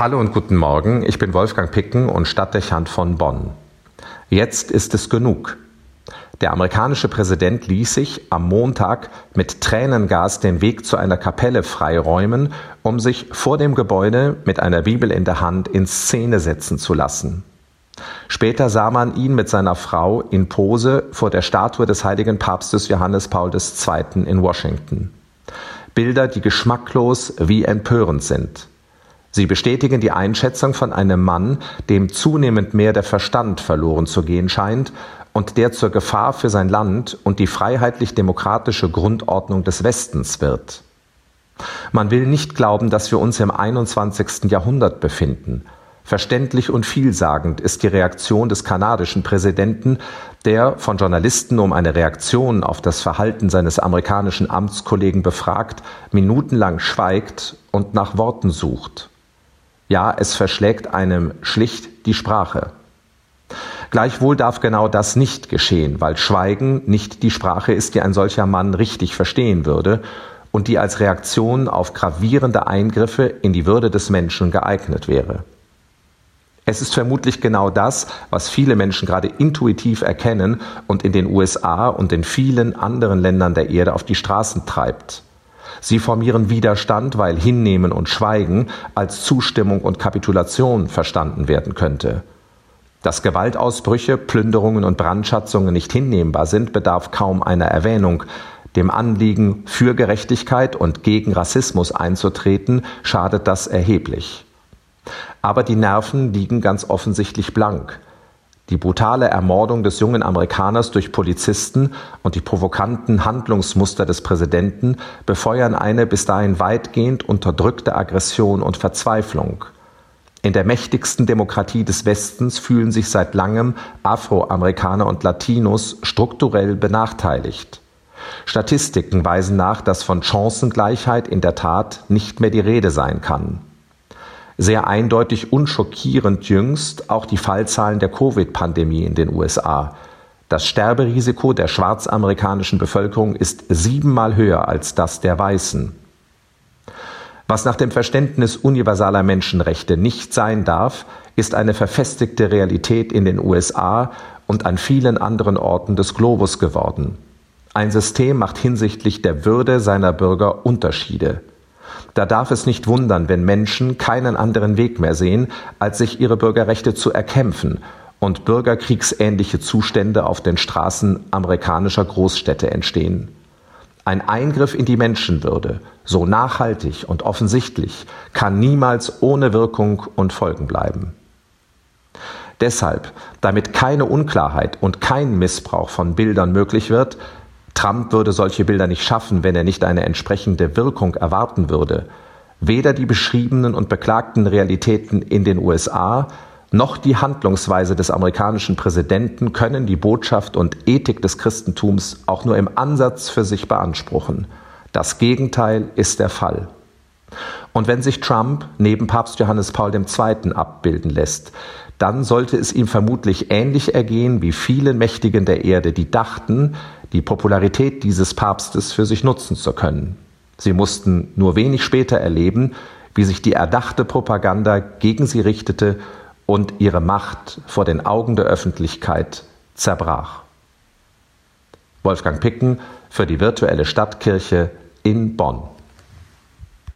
Hallo und guten Morgen, ich bin Wolfgang Picken und Stadtdechant von Bonn. Jetzt ist es genug. Der amerikanische Präsident ließ sich am Montag mit Tränengas den Weg zu einer Kapelle freiräumen, um sich vor dem Gebäude mit einer Bibel in der Hand in Szene setzen zu lassen. Später sah man ihn mit seiner Frau in Pose vor der Statue des heiligen Papstes Johannes Paul II. in Washington. Bilder, die geschmacklos wie empörend sind. Sie bestätigen die Einschätzung von einem Mann, dem zunehmend mehr der Verstand verloren zu gehen scheint und der zur Gefahr für sein Land und die freiheitlich-demokratische Grundordnung des Westens wird. Man will nicht glauben, dass wir uns im 21. Jahrhundert befinden. Verständlich und vielsagend ist die Reaktion des kanadischen Präsidenten, der von Journalisten um eine Reaktion auf das Verhalten seines amerikanischen Amtskollegen befragt, minutenlang schweigt und nach Worten sucht. Ja, es verschlägt einem schlicht die Sprache. Gleichwohl darf genau das nicht geschehen, weil Schweigen nicht die Sprache ist, die ein solcher Mann richtig verstehen würde und die als Reaktion auf gravierende Eingriffe in die Würde des Menschen geeignet wäre. Es ist vermutlich genau das, was viele Menschen gerade intuitiv erkennen und in den USA und in vielen anderen Ländern der Erde auf die Straßen treibt. Sie formieren Widerstand, weil Hinnehmen und Schweigen als Zustimmung und Kapitulation verstanden werden könnte. Dass Gewaltausbrüche, Plünderungen und Brandschatzungen nicht hinnehmbar sind, bedarf kaum einer Erwähnung. Dem Anliegen, für Gerechtigkeit und gegen Rassismus einzutreten, schadet das erheblich. Aber die Nerven liegen ganz offensichtlich blank. Die brutale Ermordung des jungen Amerikaners durch Polizisten und die provokanten Handlungsmuster des Präsidenten befeuern eine bis dahin weitgehend unterdrückte Aggression und Verzweiflung. In der mächtigsten Demokratie des Westens fühlen sich seit langem Afroamerikaner und Latinos strukturell benachteiligt. Statistiken weisen nach, dass von Chancengleichheit in der Tat nicht mehr die Rede sein kann sehr eindeutig und schockierend jüngst auch die Fallzahlen der Covid-Pandemie in den USA. Das Sterberisiko der schwarzamerikanischen Bevölkerung ist siebenmal höher als das der Weißen. Was nach dem Verständnis universaler Menschenrechte nicht sein darf, ist eine verfestigte Realität in den USA und an vielen anderen Orten des Globus geworden. Ein System macht hinsichtlich der Würde seiner Bürger Unterschiede. Da darf es nicht wundern, wenn Menschen keinen anderen Weg mehr sehen, als sich ihre Bürgerrechte zu erkämpfen und bürgerkriegsähnliche Zustände auf den Straßen amerikanischer Großstädte entstehen. Ein Eingriff in die Menschenwürde, so nachhaltig und offensichtlich, kann niemals ohne Wirkung und Folgen bleiben. Deshalb, damit keine Unklarheit und kein Missbrauch von Bildern möglich wird, Trump würde solche Bilder nicht schaffen, wenn er nicht eine entsprechende Wirkung erwarten würde. Weder die beschriebenen und beklagten Realitäten in den USA noch die Handlungsweise des amerikanischen Präsidenten können die Botschaft und Ethik des Christentums auch nur im Ansatz für sich beanspruchen. Das Gegenteil ist der Fall. Und wenn sich Trump neben Papst Johannes Paul II. abbilden lässt, dann sollte es ihm vermutlich ähnlich ergehen wie vielen Mächtigen der Erde, die dachten, die Popularität dieses Papstes für sich nutzen zu können. Sie mussten nur wenig später erleben, wie sich die erdachte Propaganda gegen sie richtete und ihre Macht vor den Augen der Öffentlichkeit zerbrach. Wolfgang Picken für die virtuelle Stadtkirche in Bonn.